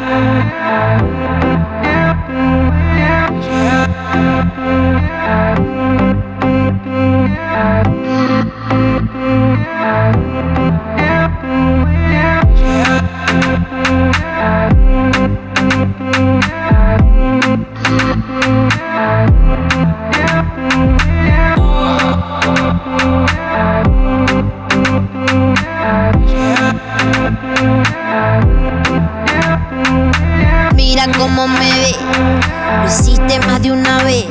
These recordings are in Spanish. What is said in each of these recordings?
Música cómo me ve. Lo hiciste más de una vez.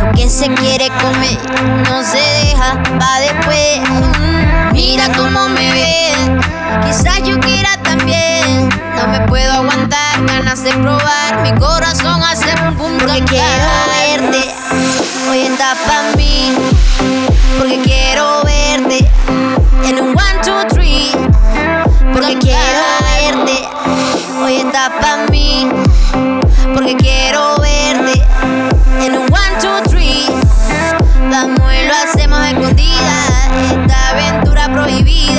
Lo que se quiere comer no se deja pa' después. Mm, mira cómo me ve. Quizás yo quiera también. No me puedo aguantar, ganas de probar. Mi corazón hace un pum Porque quiero verte. Hoy está pa' mí. baby.